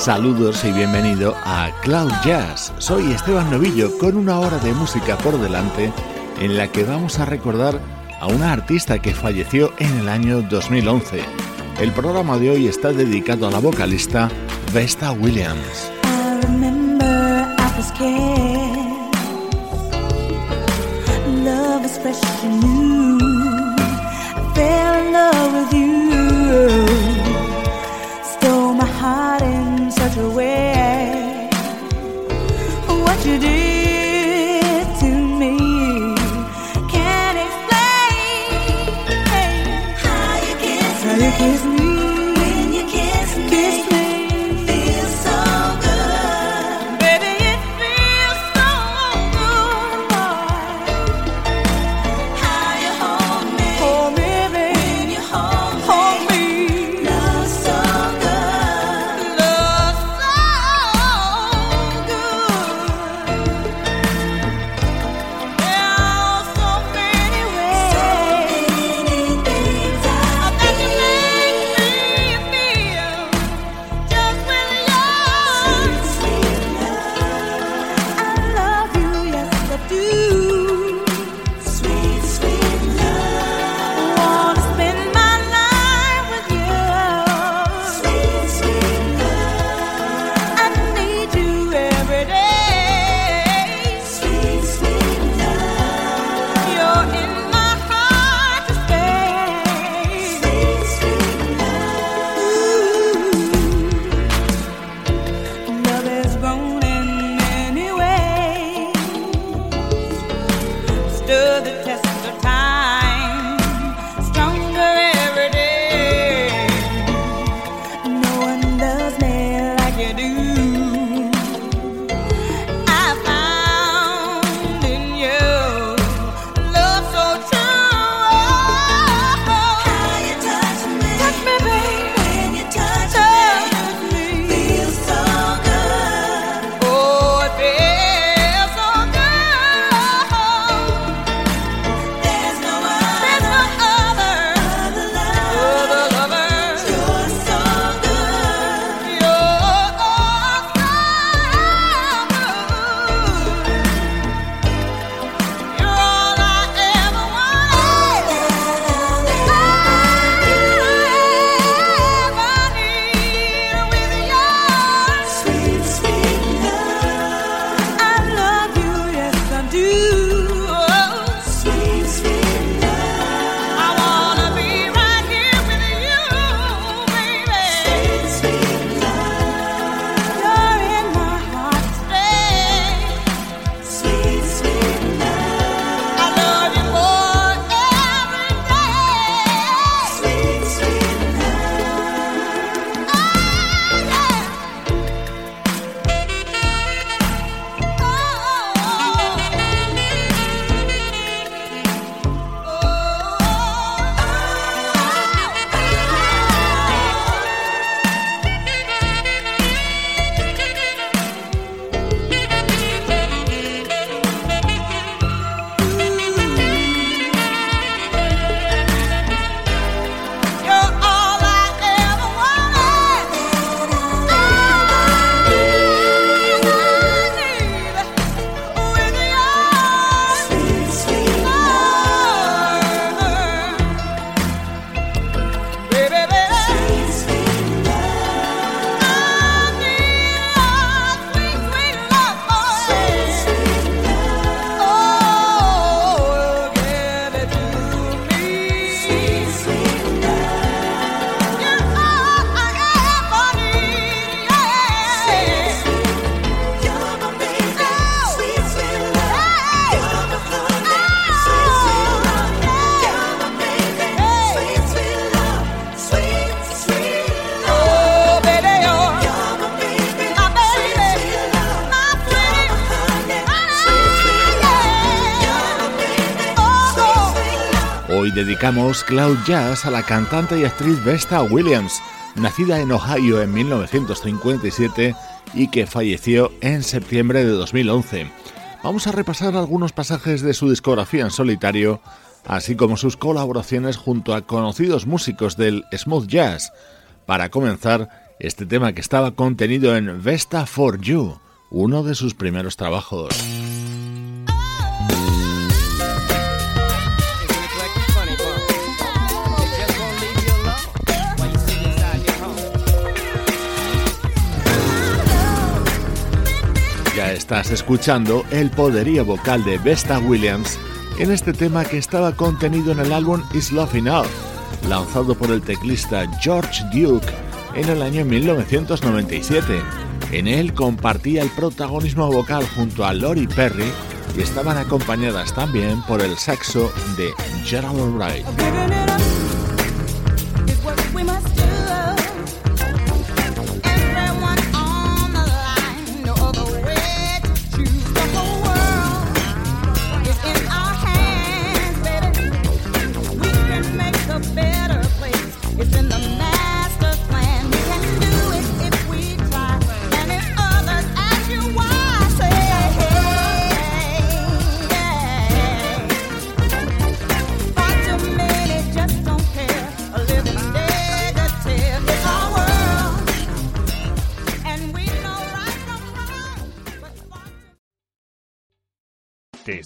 Saludos y bienvenido a Cloud Jazz. Soy Esteban Novillo con una hora de música por delante en la que vamos a recordar a una artista que falleció en el año 2011. El programa de hoy está dedicado a la vocalista Vesta Williams. He's Under the test. Hoy dedicamos Cloud Jazz a la cantante y actriz Vesta Williams, nacida en Ohio en 1957 y que falleció en septiembre de 2011. Vamos a repasar algunos pasajes de su discografía en solitario, así como sus colaboraciones junto a conocidos músicos del smooth jazz. Para comenzar, este tema que estaba contenido en Vesta for You, uno de sus primeros trabajos. Estás escuchando el poderío vocal de Vesta Williams en este tema que estaba contenido en el álbum Is Love Enough, lanzado por el teclista George Duke en el año 1997. En él compartía el protagonismo vocal junto a Lori Perry y estaban acompañadas también por el saxo de Gerald Wright.